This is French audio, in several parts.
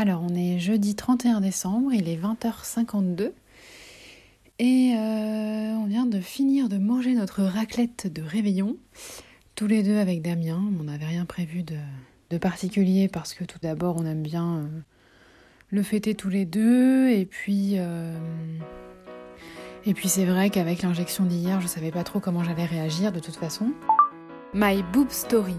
Alors, on est jeudi 31 décembre, il est 20h52. Et euh, on vient de finir de manger notre raclette de réveillon, tous les deux avec Damien. On n'avait rien prévu de, particulier parce que tout d'abord on aime bien euh, le fêter tous les deux. Et puis, euh, et puis c'est vrai qu'avec l'injection d'hier, je savais pas trop comment j'allais réagir de toute façon. My Boob Story,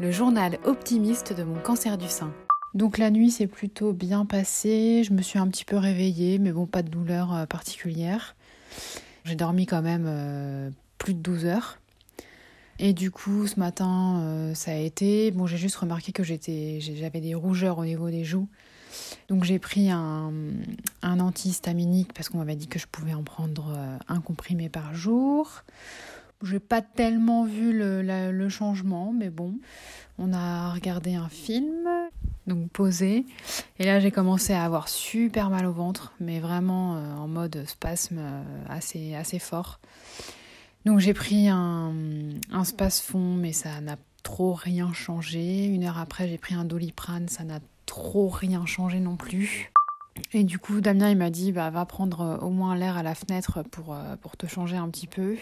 le journal optimiste de mon cancer du sein. Donc la nuit s'est plutôt bien passée, je me suis un petit peu réveillée, mais bon, pas de douleur euh, particulière. J'ai dormi quand même euh, plus de 12 heures. Et du coup, ce matin, euh, ça a été. Bon, j'ai juste remarqué que j'avais des rougeurs au niveau des joues. Donc j'ai pris un, un antihistaminique parce qu'on m'avait dit que je pouvais en prendre un comprimé par jour. J'ai pas tellement vu le, changement, mais bon, on a regardé un film donc posé. Et là, j'ai commencé à avoir super mal au ventre, mais vraiment euh, en mode spasme euh, assez, assez fort. Donc j'ai pris un, un fond mais ça n'a trop rien changé. Une heure après, j'ai pris un doliprane, ça n'a trop rien changé non plus. Et du coup, Damien, il m'a dit, bah, va prendre euh, au moins l'air à la fenêtre pour, pour te changer un petit peu.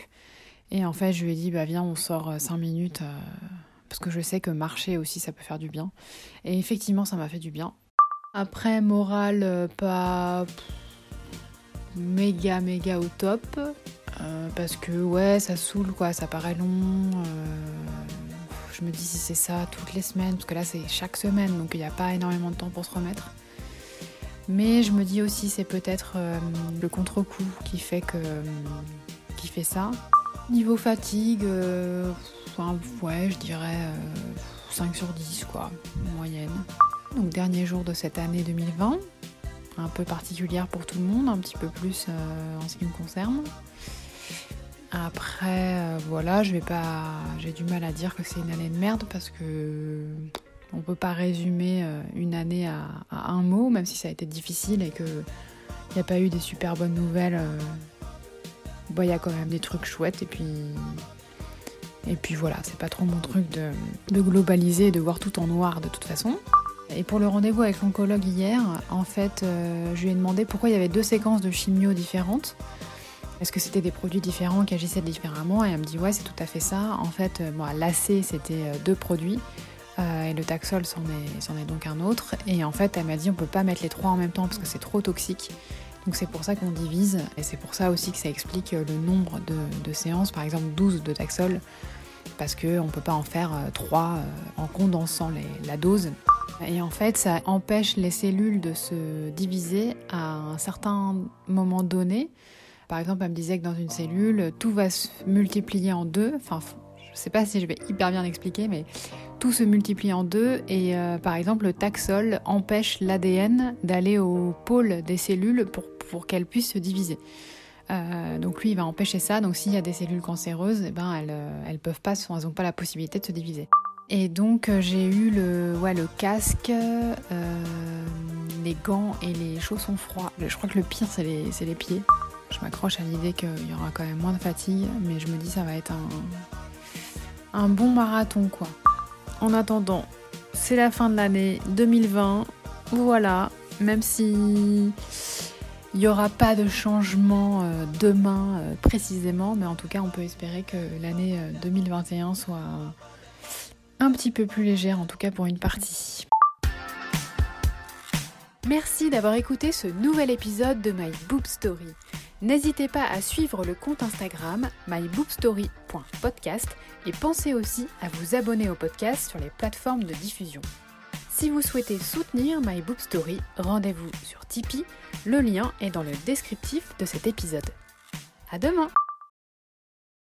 Et en fait, je lui ai dit, bah, viens, on sort 5 minutes parce que je sais que marcher aussi ça peut faire du bien. Et effectivement ça m'a fait du bien. Après morale euh, pas méga méga au top euh, parce que ouais ça saoule quoi, ça paraît long. Euh, je me dis si c'est ça toutes les semaines parce que là c'est chaque semaine donc il n'y a pas énormément de temps pour se remettre. Mais je me dis aussi c'est peut-être le contre-coup qui fait que qui fait ça. Niveau fatigue, ouais, je dirais 5 euh, sur 10, quoi, moyenne. Donc, dernier jour de cette année 2020, un peu particulière pour tout le monde, un petit peu plus euh, en ce qui me concerne. Après, euh, voilà, je vais pas. J'ai du mal à dire que c'est une année de merde parce que on peut pas résumer une année à, un mot, même si ça a été difficile et que n'y a pas eu des super bonnes nouvelles. Il y a quand même des trucs chouettes et puis et puis voilà, c'est pas trop mon truc de, globaliser et de voir tout en noir de toute façon. Et pour le rendez-vous avec l'oncologue hier, en fait, euh, je lui ai demandé pourquoi il y avait deux séquences de chimio différentes. Est-ce que c'était des produits différents qui agissaient différemment Et elle me dit ouais, c'est tout à fait ça. En fait, euh, bon, l'AC c'était euh, deux produits. et le Taxol c'en est, est, donc un autre. Et en fait, elle m'a dit on peut pas mettre les trois en même temps parce que c'est trop toxique. Donc c'est pour ça qu'on divise. Et c'est pour ça aussi que ça explique le nombre de, séances. Par exemple, 12 de Taxol parce qu'on ne peut pas en faire 3 euh, euh, en condensant la dose. Et en fait, ça empêche les cellules de se diviser à un certain moment donné. Par exemple, elle me disait que dans une cellule, tout va se multiplier en deux. Je sais pas si je vais hyper bien l'expliquer, mais tout se multiplie en deux. Et euh, par exemple, le taxol empêche l'ADN d'aller au pôle des cellules pour, pour qu'elles puissent se diviser. Euh, donc lui, il va empêcher ça. Donc s'il y a des cellules cancéreuses, eh ben elles, euh, elles peuvent pas, elles n'ont pas la possibilité de se diviser. Et donc j'ai eu le, ouais, le casque, les gants et les chaussons froids. Je crois que le pire c'est les, les, pieds. Je m'accroche à l'idée qu'il y aura quand même moins de fatigue, mais je me dis ça va être un, un bon marathon quoi. En attendant, c'est la fin de l'année 2020. Voilà, même si il n'y aura pas de changement euh, demain euh, précisément, mais en tout cas, on peut espérer que l'année 2021 euh, soit un petit peu plus légère, en tout cas pour une partie. Merci d'avoir écouté ce nouvel épisode de My Boob Story. N'hésitez pas à suivre le compte Instagram myboobstory.podcast et pensez aussi à vous abonner au podcast sur les plateformes de diffusion. Si vous souhaitez soutenir My rendez-vous sur Tipeee. Le lien est dans le descriptif de cet épisode. À demain!